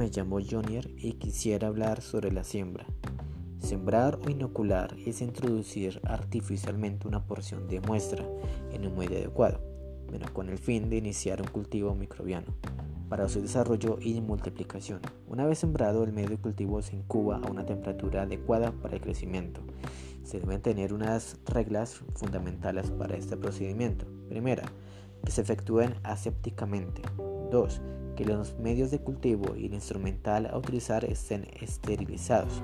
me llamo Jonier y quisiera hablar sobre la siembra. Sembrar o inocular es introducir artificialmente una porción de muestra en un medio adecuado, menos con el fin de iniciar un cultivo microbiano para su desarrollo y multiplicación. Una vez sembrado, el medio de cultivo se incuba a una temperatura adecuada para el crecimiento. Se deben tener unas reglas fundamentales para este procedimiento. Primera, que se efectúen asépticamente. 2 que los medios de cultivo y el instrumental a utilizar estén esterilizados.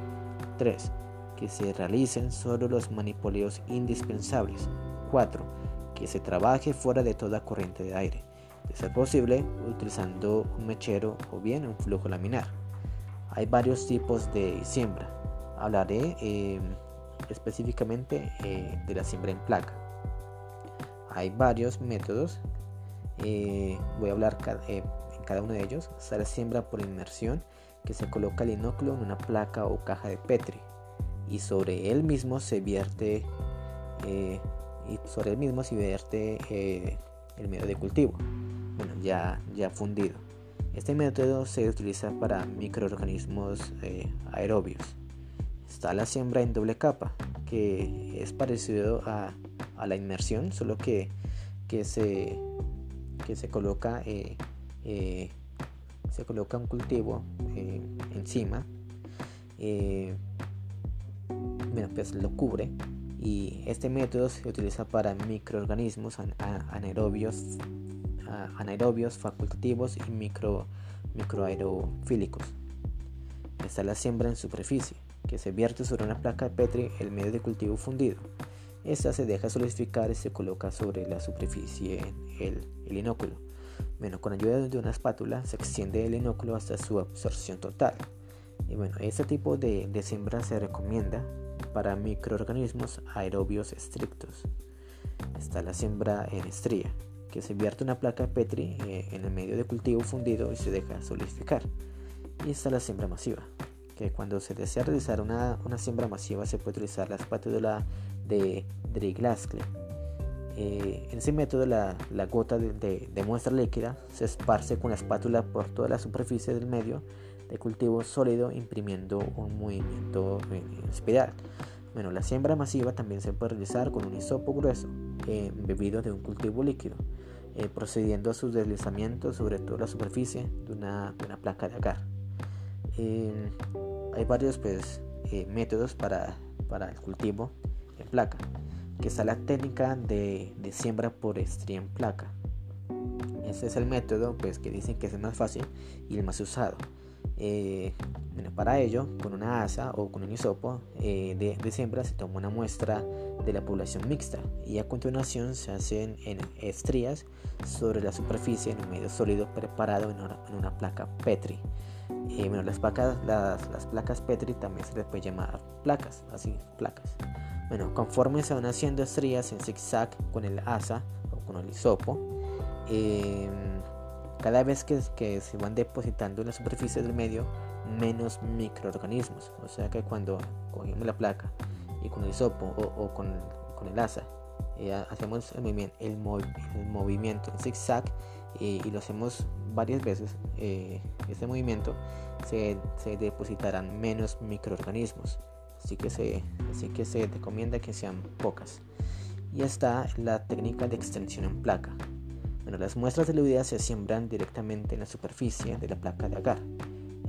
3. Que se realicen solo los manipuleos indispensables. 4. Que se trabaje fuera de toda corriente de aire, de ser posible utilizando un mechero o bien un flujo laminar. Hay varios tipos de siembra. Hablaré eh, específicamente eh, de la siembra en placa. Hay varios métodos. Eh, voy a hablar cada uno de ellos se siembra por inmersión que se coloca el inóculo en una placa o caja de Petri y sobre él mismo se vierte eh, y sobre él mismo se vierte eh, el medio de cultivo. Bueno ya ya fundido. Este método se utiliza para microorganismos eh, aerobios. Está la siembra en doble capa que es parecido a, a la inmersión solo que, que se que se coloca eh, se coloca un cultivo eh, encima, eh, pues lo cubre y este método se utiliza para microorganismos anaerobios, anaerobios facultativos y micro, microaerofílicos. Está la siembra en superficie, que se vierte sobre una placa de Petri el medio de cultivo fundido. Esta se deja solidificar y se coloca sobre la superficie el, el inóculo. Bueno, con ayuda de una espátula se extiende el inóculo hasta su absorción total. Y bueno, este tipo de, siembra se recomienda para microorganismos aerobios estrictos. Está la siembra en estría, que se vierte una placa Petri eh, en el medio de cultivo fundido y se deja solidificar. Y está la siembra masiva, que cuando se desea realizar una, siembra masiva se puede utilizar la espátula de Driglascle eh, en ese método la, gota de, muestra líquida se esparce con la espátula por toda la superficie del medio de cultivo sólido imprimiendo un movimiento en espiral. Bueno, la siembra masiva también se puede realizar con un hisopo grueso eh, embebido de un cultivo líquido, eh, procediendo a su deslizamiento sobre toda la superficie de una, placa de agar. hay varios pues, métodos para, para el cultivo en placa que está la técnica de, siembra por estría en placa. Ese es el método pues, que dicen que es el más fácil y el más usado. Eh, bueno, para ello, con una asa o con un hisopo eh, de, siembra se toma una muestra de la población mixta y a continuación se hacen en estrías sobre la superficie en un medio sólido preparado en una, placa Petri. Eh, bueno, las, placas, las, las placas Petri también se les puede llamar placas, así, placas. Bueno, conforme se van haciendo estrías en zigzag con el asa o con el hisopo, em, cada vez que, se van depositando en la superficie del medio, menos microorganismos. O sea que cuando cogemos la placa y con el hisopo o, con, el asa, eh, hacemos el, movimiento, en zigzag y, lo hacemos varias veces, eh, este movimiento se, se depositarán menos microorganismos así que se, así que se recomienda que sean pocas. Y está la técnica de extensión en placa. Bueno, las muestras de la se siembran directamente en la superficie de la placa de agar,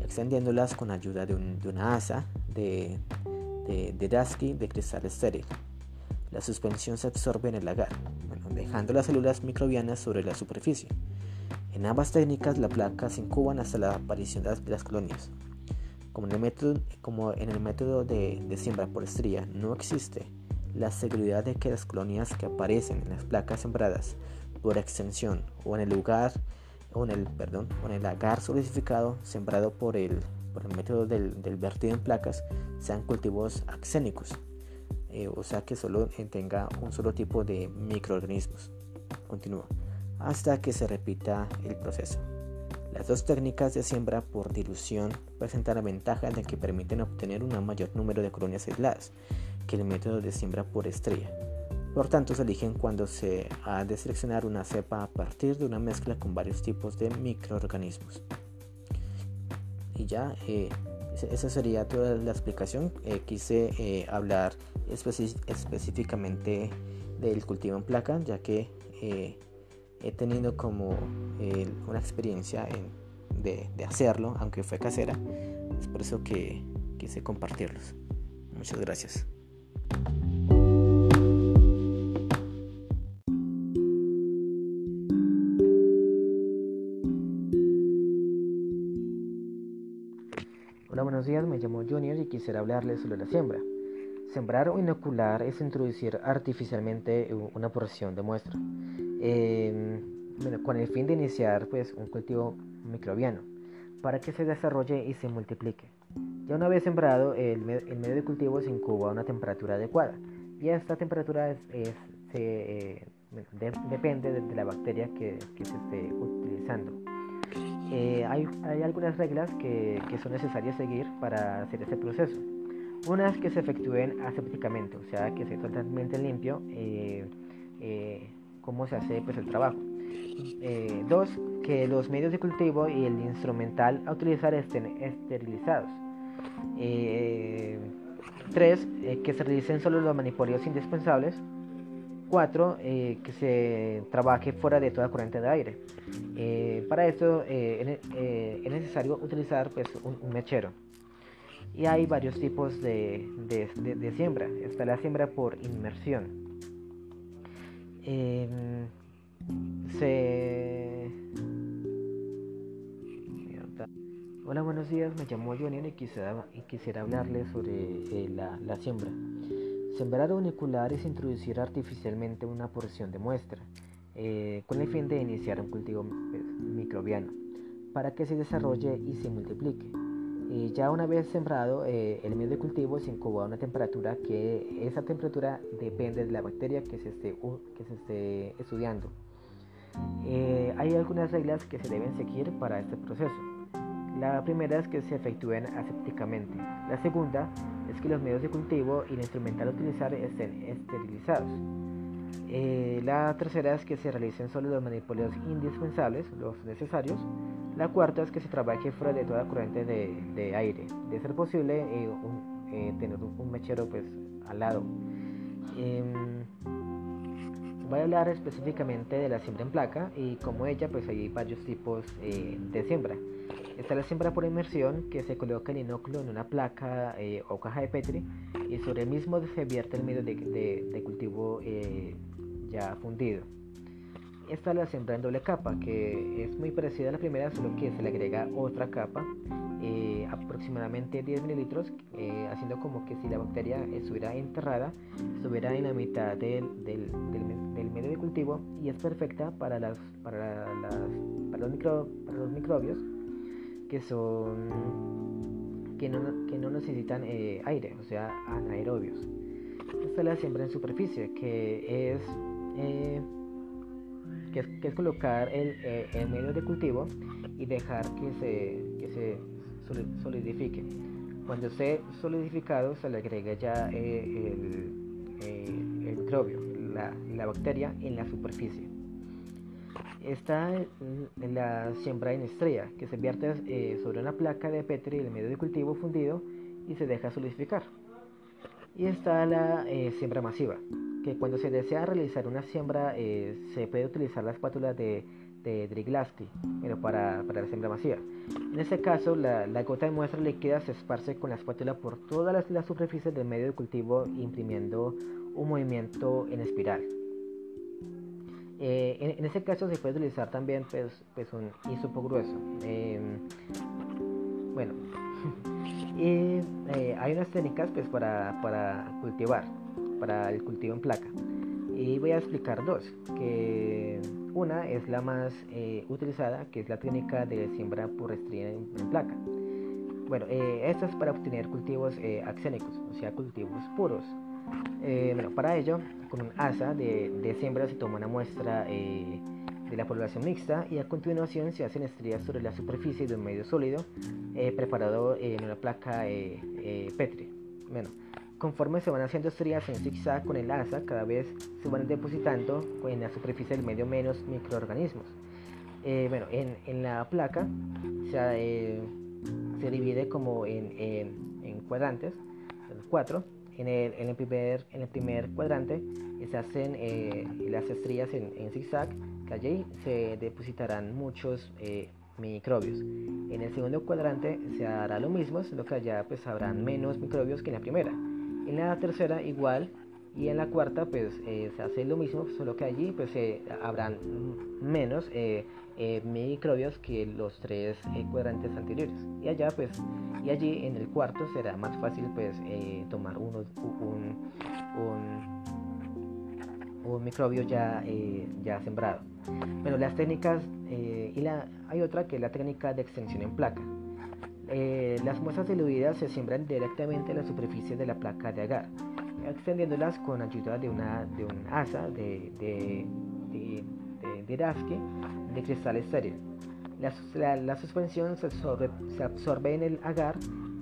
extendiéndolas con ayuda de, una asa de, de, de de cristal estéril. La suspensión se absorbe en el agar, dejando las células microbianas sobre la superficie. En ambas técnicas la placa se incuban hasta la aparición de las colonias. Como en el método, de, siembra por estría no existe la seguridad de que las colonias que aparecen en las placas sembradas por extensión o en el lugar o en el perdón agar solidificado sembrado por el, método del, vertido en placas sean cultivos axénicos. Eh, o sea que solo tenga un solo tipo de microorganismos. Continúa hasta que se repita el proceso las dos técnicas de siembra por dilución presentan la ventaja de que permiten obtener un mayor número de colonias aisladas que el método de siembra por estrella. Por tanto, se eligen cuando se ha de seleccionar una cepa a partir de una mezcla con varios tipos de microorganismos. y ya, esa sería toda la explicación. quise hablar específicamente del cultivo en placa, ya que he tenido como una experiencia de, de, hacerlo, aunque fue casera. Es por eso que quise compartirlos. Muchas gracias. Hola, buenos días, me llamo Junior y quisiera hablarles sobre la siembra. Sembrar o inocular es introducir artificialmente una porción de muestra, con el fin de iniciar pues, un cultivo microbiano para que se desarrolle y se multiplique. Ya una vez sembrado, el, medio de cultivo se incuba a una temperatura adecuada y esta temperatura eh, depende de, la bacteria que, se esté utilizando. Eh, hay, algunas reglas que, son necesarias seguir para hacer este proceso. Una es que se efectúen asépticamente, o sea, que se totalmente limpio eh, cómo se hace pues, el trabajo. dos, que los medios de cultivo y el instrumental a utilizar estén esterilizados. Eh, tres, eh, que se realicen solo los manipulios indispensables. Cuatro, eh, que se trabaje fuera de toda corriente de aire. para esto es necesario utilizar pues, un, mechero. Y hay varios tipos de, de, siembra. Está la siembra por inmersión. Em, se Hola, buenos días. Me llamo Junior y quisiera, y quisiera hablarles sobre eh, la, siembra. Sembrar unicular es introducir artificialmente una porción de muestra eh, con el fin de iniciar un cultivo pues, microbiano para que se desarrolle y se multiplique. Y ya una vez sembrado, eh, el medio de cultivo se incuba a una temperatura que esa temperatura depende de la bacteria que se esté, que se esté estudiando. hay algunas reglas que se deben seguir para este proceso. La primera es que se efectúen asépticamente. La segunda es que los medios de cultivo y el instrumental a utilizar estén esterilizados. Eh, la tercera es que se realicen solo los manipulios indispensables, los necesarios. La cuarta es que se trabaje fuera de toda corriente de, aire. De ser posible, eh, eh, tener un, mechero pues, al lado. Em, voy a hablar específicamente de la siembra en placa y como ella pues hay varios tipos de siembra. Está la siembra por inmersión, que se coloca el inóculo en una placa eh, o caja de Petri y sobre el mismo se vierte el medio de, cultivo eh, ya fundido. Esta es la siembra en doble capa, que es muy parecida a la primera, solo que se le agrega otra capa, eh, aproximadamente 10 mililitros, haciendo como que si la bacteria estuviera enterrada, estuviera en la mitad del, medio de cultivo y es perfecta para, las, para, los, micro, para los microbios que son que no, que no necesitan eh, aire, o sea, anaerobios. Esta es la siembra en superficie, que es, eh, que es, colocar el, eh, el, medio de cultivo y dejar que se, que se solidifique. Cuando esté solidificado se le agrega ya el, el, microbio, la, la bacteria en la superficie está en la siembra en estrella, que se vierte eh, sobre una placa de Petri el medio de cultivo fundido y se deja solidificar. Y está la eh, siembra masiva, que cuando se desea realizar una siembra eh, se puede utilizar la espátula de, de Driglasky pero para, para, la siembra masiva. En este caso, la, la, gota de muestra líquida se esparce con la espátula por todas las, las superficies del medio de cultivo imprimiendo un movimiento en espiral. Eh, en, ese caso se puede utilizar también pues, pues un hisopo grueso. Em, bueno, y eh, hay unas técnicas pues, para, para, cultivar, para el cultivo en placa. Y voy a explicar dos, que una es la más eh, utilizada, que es la técnica de siembra por estría en, placa. Bueno, esta es para obtener cultivos axénicos, o sea, cultivos puros. Eh, bueno, para ello, con un asa de, siembra se toma una muestra eh, de la población mixta y a continuación se hacen estrías sobre la superficie de un medio sólido eh, preparado en una placa Petri. Bueno, conforme se van haciendo estrías en zigzag con el asa, cada vez se van depositando en la superficie del medio menos microorganismos. bueno, en, la placa se, se divide como en, cuadrantes, cuatro. En el, primer, en el cuadrante se hacen eh, las estrellas en, en, zigzag, que allí se depositarán muchos eh, microbios. En el segundo cuadrante se hará lo mismo, solo que allá pues habrán menos microbios que en la primera. En la tercera igual y en la cuarta pues eh, se hace lo mismo, solo que allí pues eh, habrán menos eh, microbios que los tres cuadrantes anteriores. Y allá pues y allí en el cuarto será más fácil pues tomar uno, un, un, un, microbio ya, ya sembrado. Bueno, las técnicas y la, hay otra que es la técnica de extensión en placa. Las muestras diluidas se siembran directamente en la superficie de la placa de agar extendiéndolas con ayuda de, una, de un asa de, de, de, de, cristal estéril. La, la, suspensión se absorbe, se absorbe, en el agar,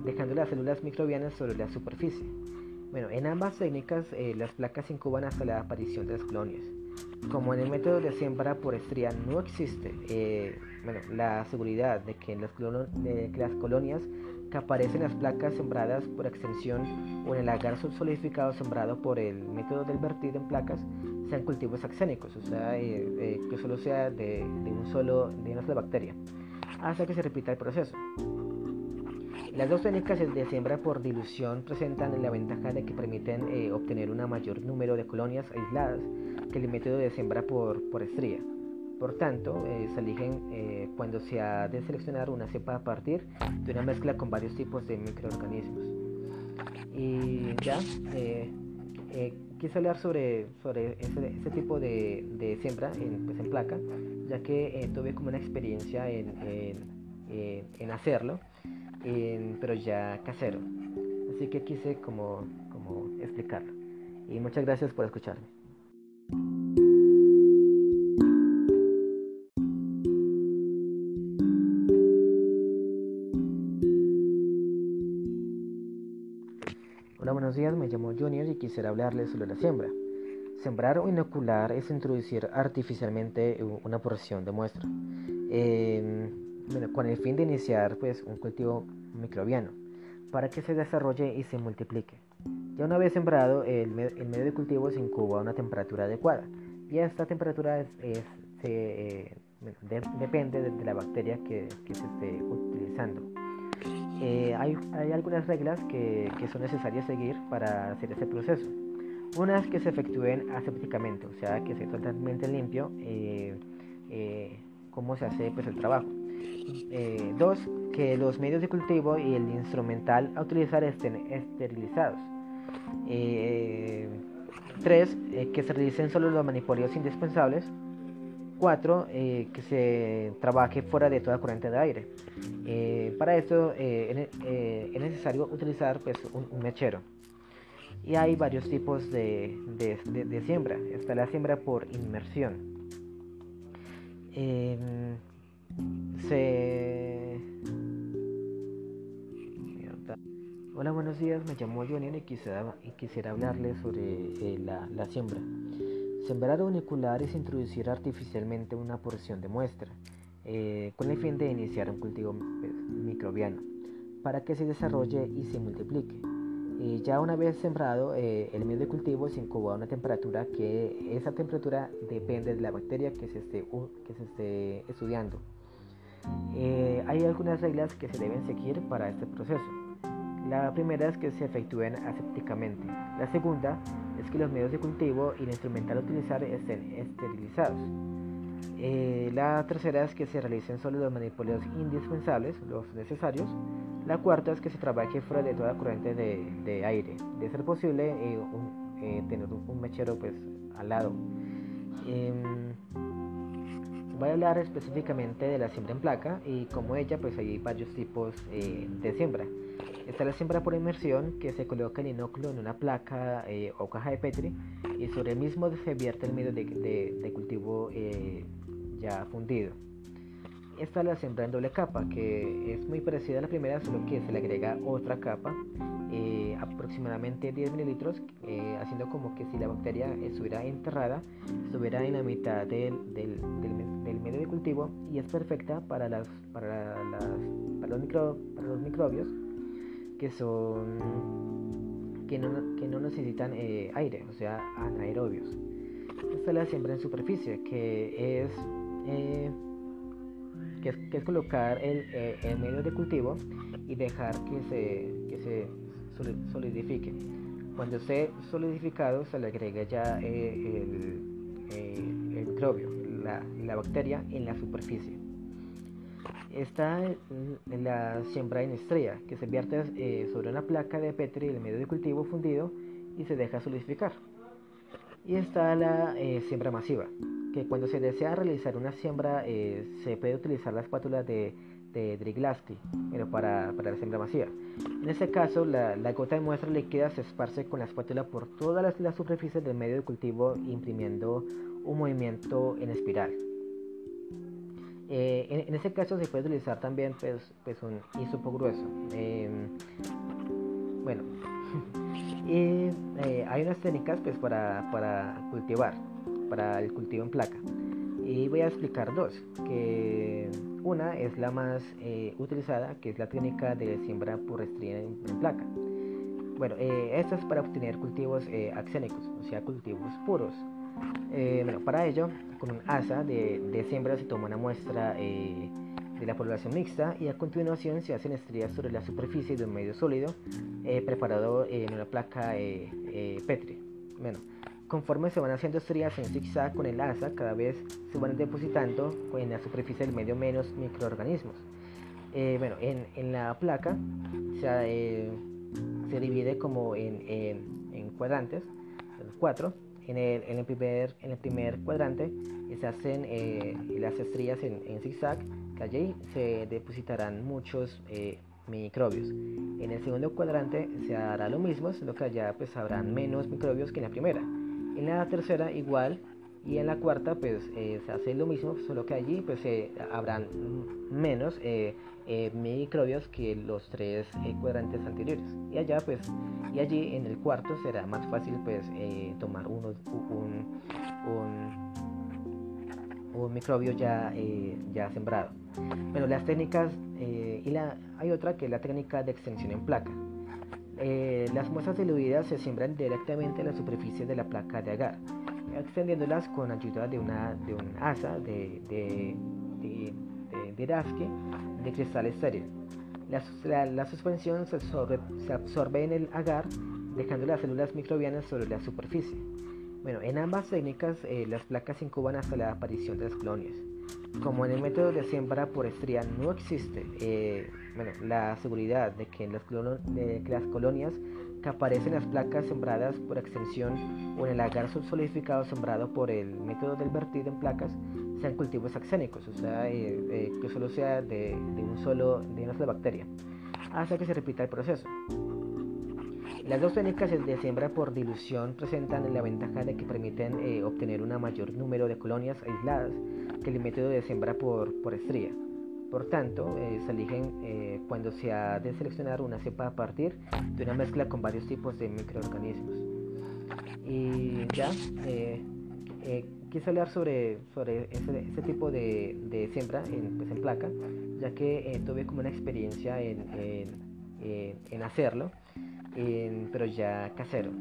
dejando las células microbianas sobre la superficie. Bueno, en ambas técnicas eh, las placas incuban hasta la aparición de las colonias. Como en el método de siembra por estría no existe eh, bueno, la seguridad de que, las, de que las colonias que aparecen las placas sembradas por extensión o en el agar subsolidificado sembrado por el método del vertido en placas sean cultivos axénicos, o sea, eh, eh, que solo sea de, un solo, de una sola bacteria, hasta que se repita el proceso. Las dos técnicas de siembra por dilución presentan la ventaja de que permiten eh, obtener un mayor número de colonias aisladas que el método de siembra por, por estría. Por tanto, eh, se eligen eh, cuando se ha de seleccionar una cepa a partir de una mezcla con varios tipos de microorganismos. Y ya, eh, quise hablar sobre, sobre ese, tipo de, siembra en, pues en, placa, ya que tuve como una experiencia en, en, hacerlo, pero ya casero. Así que quise como, como explicarlo. Y muchas gracias por escucharme. Días, me llamo Junior y quisiera hablarles sobre la siembra. Sembrar o inocular es introducir artificialmente una porción de muestra, con el fin de iniciar pues, un cultivo microbiano, para que se desarrolle y se multiplique. Ya una vez sembrado, el, medio de cultivo se incuba a una temperatura adecuada, y esta temperatura eh, depende de, la bacteria que se esté utilizando. Eh, hay, algunas reglas que, son necesarias seguir para hacer este proceso. Una es que se efectúen asépticamente, o sea, que sea totalmente limpio eh, eh, cómo se hace pues, el trabajo. dos, que los medios de cultivo y el instrumental a utilizar estén esterilizados. tres, que se realicen solo los manipulios indispensables. 4. Eh, que se trabaje fuera de toda corriente de aire. Eh, para esto eh, es necesario utilizar pues, un, mechero. Y hay varios tipos de, de, siembra. Está la siembra por inmersión. Em, Hola, buenos días. Me llamo Johnny y quisiera, y quisiera hablarles sobre la, la siembra. Sembrar unicular es introducir artificialmente una porción de muestra, eh, con el fin de iniciar un cultivo pues, microbiano, para que se desarrolle y se multiplique. Y ya una vez sembrado, eh, el medio de cultivo se incuba a una temperatura que esa temperatura depende de la bacteria que se esté, que se esté estudiando. Eh, hay algunas reglas que se deben seguir para este proceso. La primera es que se efectúen asépticamente. La segunda es que los medios de cultivo y el instrumental a utilizar estén esterilizados. Eh, la tercera es que se realicen solo los manipulos indispensables, los necesarios. La cuarta es que se trabaje fuera de toda corriente de, aire. De ser posible, eh, eh, tener un, mechero pues, al lado. Voy a hablar específicamente de la siembra en placa y como ella pues hay varios tipos de siembra. Está la siembra por inmersión, que se coloca el inóculo en una placa eh, o caja de Petri y sobre el mismo se vierte el medio de, cultivo eh, ya fundido. Esta es la siembra en doble capa, que es muy parecida a la primera, solo que se le agrega otra capa eh, aproximadamente 10 mililitros, eh, haciendo como que si la bacteria estuviera enterrada, estuviera en la mitad del, del, del, medio de cultivo y es perfecta para, las, para, las, para, los, micro, para los microbios que son que no, que no necesitan eh, aire, o sea, anaerobios. Esta es la siembra en superficie, que es, que es, que es colocar el, el medio de cultivo y dejar que se, que se solidifique. Cuando esté solidificado se le agrega ya eh, el, eh, microbio, la, bacteria en la superficie. Está en la siembra en estrella, que se vierte eh, sobre una placa de Petri el medio de cultivo fundido y se deja solidificar. Y está la siembra masiva, que cuando se desea realizar una siembra se puede utilizar la espátula de de Driglasky, pero para, para, la siembra masiva. En este caso, la, la, gota de muestra líquida se esparce con la espátula por todas las, las superficies del medio de cultivo, imprimiendo un movimiento en espiral. Eh, en, en, este caso se puede utilizar también pues, pues un hisopo grueso. Eh, bueno, y eh, hay unas técnicas pues, para, para cultivar, para el cultivo en placa. Y voy a explicar dos, que una es la más eh, utilizada, que es la técnica de siembra por estría en, placa. Bueno, eh, esta es para obtener cultivos eh, axénicos, o sea, cultivos puros. bueno, para ello, con un asa de, siembra se toma una muestra de la población mixta y a continuación se hacen estrías sobre la superficie de un medio sólido preparado en una placa Petri. Bueno, Conforme se van haciendo estrías en zigzag con el asa, cada vez se van depositando en la superficie del medio menos microorganismos. Eh, bueno, en, la placa se, eh, divide como en, cuadrantes, cuatro. En el, primer, en el cuadrante se hacen eh, las estrías en, en, zigzag, que allí se depositarán muchos microbios. En el segundo cuadrante se hará lo mismo, solo que allá pues habrán menos microbios que en la primera. En la tercera igual y en la cuarta pues eh, se hace lo mismo, solo que allí pues eh, habrán menos eh, microbios que los tres cuadrantes anteriores. Y allá pues y allí en el cuarto será más fácil pues tomar uno, un, un, un, microbio ya, ya sembrado. Bueno, las técnicas y la, hay otra que es la técnica de extensión en placa. Eh, las muestras diluidas se siembran directamente en la superficie de la placa de agar, extendiéndolas con ayuda de, una, de un asa de, de, de, de, cristal estéril. La, la, suspensión se absorbe, se absorbe, en el agar, dejando las células microbianas sobre la superficie. Bueno, en ambas técnicas eh, las placas se incuban hasta la aparición de las colonias. Como en el método de siembra por estría no existe eh, bueno, la seguridad de que, las las colonias que aparecen en las placas sembradas por extensión o en el agar solidificado sembrado por el método del vertido en placas sean cultivos axénicos, o sea, eh, eh, que solo sea de, un solo, de una sola bacteria, hasta que se repita el proceso. Las dos técnicas de siembra por dilución presentan la ventaja de que permiten eh, obtener un mayor número de colonias aisladas que el método de siembra por, por estría. Por tanto, eh, se eligen eh, cuando se ha de seleccionar una cepa a partir de una mezcla con varios tipos de microorganismos. Y ya, quise hablar sobre, sobre ese, tipo de, de siembra en, pues en, placa, ya que tuve como una experiencia en, en, en hacerlo pero ya casero.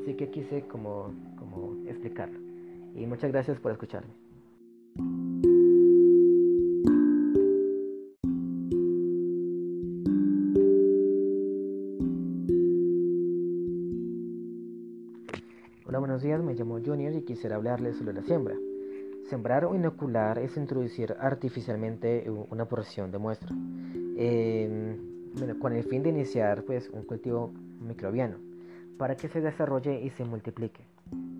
Así que quise como, como explicarlo. Y muchas gracias por escucharme. Hola, buenos días, me llamo Junior y quisiera hablarles sobre la siembra. Sembrar o inocular es introducir artificialmente una porción de muestra. Bueno, con el fin de iniciar pues, un cultivo microbiano para que se desarrolle y se multiplique.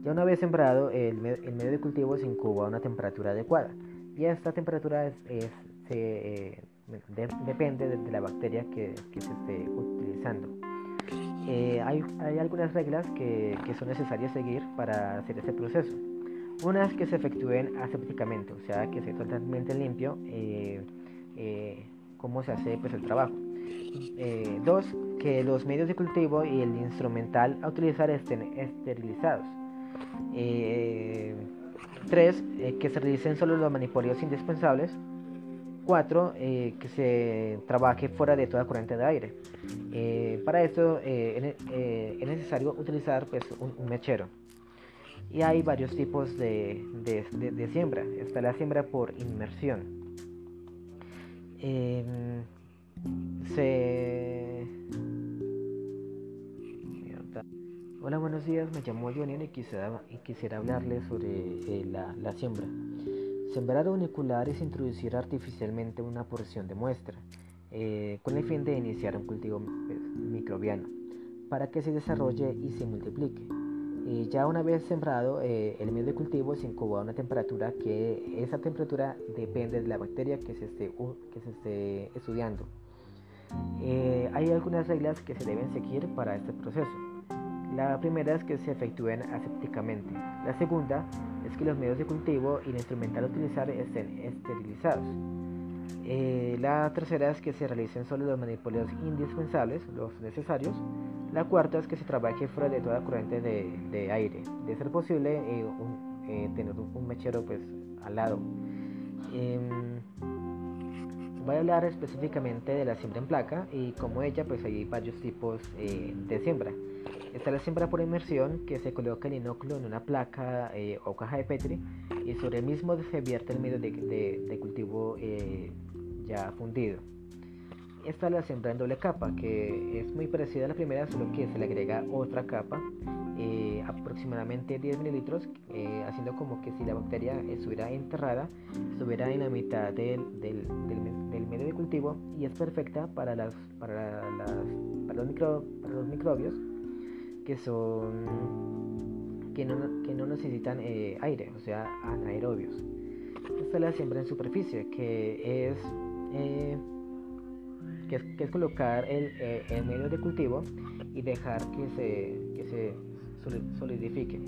Ya una vez sembrado, el, medio de cultivo se incuba a una temperatura adecuada y esta temperatura es, eh, depende de, la bacteria que, se esté utilizando. Eh, hay, algunas reglas que, son necesarias seguir para hacer este proceso. Una es que se efectúen asépticamente, o sea, que sea totalmente limpio eh, cómo se hace pues, el trabajo. Eh, dos, que los medios de cultivo y el instrumental a utilizar estén esterilizados. Eh, tres, eh, que se realicen solo los manipulios indispensables. Cuatro, que se trabaje fuera de toda corriente de aire. para esto es necesario utilizar pues, un, mechero. Y hay varios tipos de, de siembra. Está la siembra por inmersión. Hola, buenos días, me llamo Johnny y quisiera, y hablarles sobre eh, la, siembra. Sembrar unicular es introducir artificialmente una porción de muestra, eh, con el fin de iniciar un cultivo pues, microbiano, para que se desarrolle y se multiplique. Ya una vez sembrado, eh, el medio de cultivo se incuba a una temperatura que esa temperatura depende de la bacteria que se esté, que se esté estudiando. Eh, hay algunas reglas que se deben seguir para este proceso. La primera es que se efectúen asépticamente. La segunda es que los medios de cultivo y el instrumental a utilizar estén esterilizados. Eh, la tercera es que se realicen solo los manipulios indispensables, los necesarios. La cuarta es que se trabaje fuera de toda corriente de, aire. De ser posible, eh, tener un, mechero pues, al lado. Voy a hablar específicamente de la siembra en placa y como ella pues hay varios tipos eh, de siembra. Está la siembra por inmersión que se coloca el inóculo en una placa eh, o caja de Petri y sobre el mismo se vierte el medio de, cultivo eh, ya fundido. Esta es la siembra en doble capa que es muy parecida a la primera solo que se le agrega otra capa aproximadamente 10 mililitros haciendo como que si la bacteria estuviera enterrada estuviera en la mitad del, del, del medio de cultivo y es perfecta para, las, para, las, para, los, micro, para los microbios que son que no, que no necesitan eh, aire, o sea, anaerobios. Esta es la siembra en superficie, que es, eh, que es, colocar el, eh, el, medio de cultivo y dejar que se, que solidifique.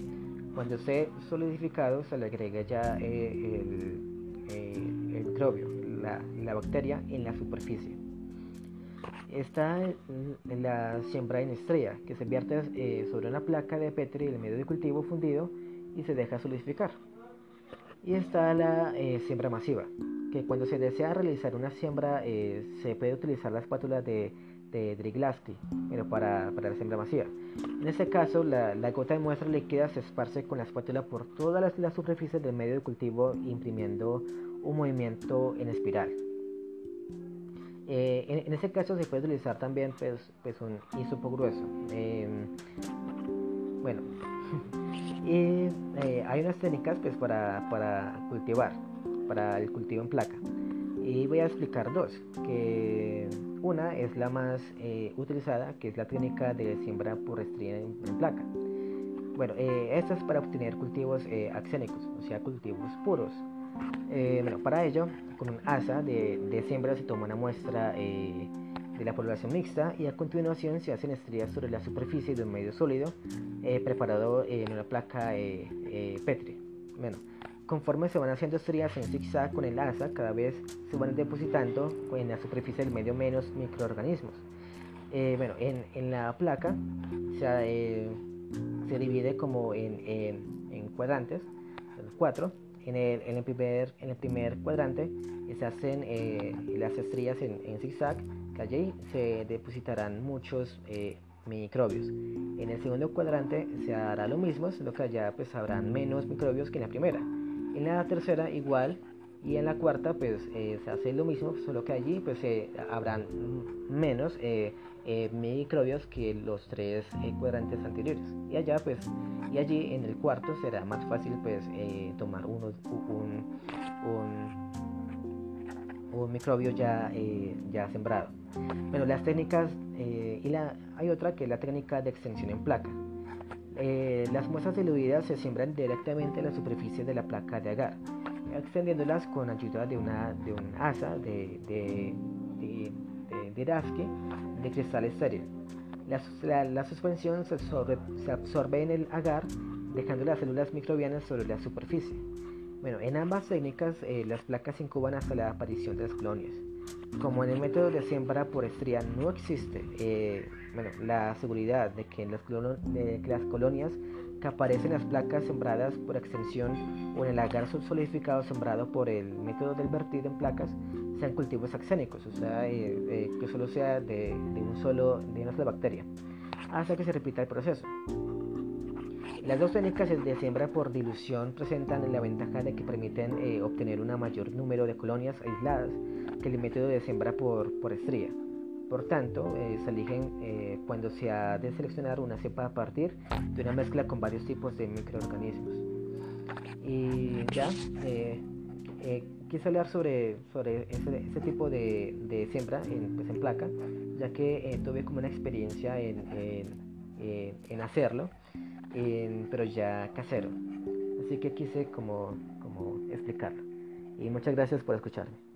Cuando esté solidificado se le agrega ya el, el microbio, la, bacteria en la superficie. Está en la siembra en estrella, que se vierte eh, sobre una placa de Petri el medio de cultivo fundido y se deja solidificar. Y está la eh, siembra masiva, que cuando se desea realizar una siembra eh, se puede utilizar la espátula de, de Driglasky, pero para, para, la siembra masiva. En este caso, la, gota de muestra líquida se esparce con la espátula por todas las, superficies del medio de cultivo, imprimiendo un movimiento en espiral. Eh, en, ese caso se puede utilizar también pues, pues un hisopo grueso. Em, bueno, y eh, hay unas técnicas pues, para, para, cultivar, para el cultivo en placa. Y voy a explicar dos, que una es la más eh, utilizada, que es la técnica de siembra por estría en, placa. Bueno, esta es para obtener cultivos axénicos, o sea, cultivos puros. Eh, bueno, para ello, con un asa de, siembra se toma una muestra eh, de la población mixta y a continuación se hacen estrías sobre la superficie de un medio sólido eh, preparado en una placa Petri. Bueno, conforme se van haciendo estrías en zigzag con el asa, cada vez se van depositando en la superficie del medio menos microorganismos. bueno, en, la placa se, se divide como en, en cuadrantes, cuatro, en el, en el, primer, en el primer cuadrante se hacen eh, las estrías en, en, zigzag, que allí se depositarán muchos eh, microbios. En el segundo cuadrante se hará lo mismo, solo que allá pues habrán menos microbios que en la primera. En la tercera igual y en la cuarta pues eh, se hace lo mismo, solo que allí pues habrán menos eh, microbios que los tres eh, cuadrantes anteriores. Y allá pues y allí en el cuarto será más fácil pues eh, tomar uno, un, un, microbio ya, ya sembrado. Bueno las técnicas y la, hay otra que es la técnica de extensión en placa las muestras diluidas se siembran directamente en la superficie de la placa de agar extendiéndolas con ayuda de una de un asa de, de, de, de, de cristal estéril. La, suspensión se absorbe, en el agar, dejando las células microbianas sobre la superficie. Bueno, en ambas técnicas las placas se incuban hasta la aparición de las colonias. Como en el método de siembra por estría no existe bueno, la seguridad de que, las de que las colonias que aparecen en las placas sembradas por extensión o en el agar solidificado sembrado por el método del vertido en placas sean cultivos axénicos, o sea, eh, eh, que solo sea de, un solo, de una sola bacteria, hasta que se repita el proceso. Las dos técnicas de siembra por dilución presentan la ventaja de que permiten eh, obtener un mayor número de colonias aisladas que el método de siembra por, por estría. Por tanto, eh, se eligen eh, cuando se ha de seleccionar una cepa a partir de una mezcla con varios tipos de microorganismos. Y ya, eh, quise hablar sobre, sobre ese, tipo de, siembra en, pues, en, placa, ya que tuve como una experiencia en, en, hacerlo, pero ya casero. Así que quise como, como explicarlo. Y muchas gracias por escucharme.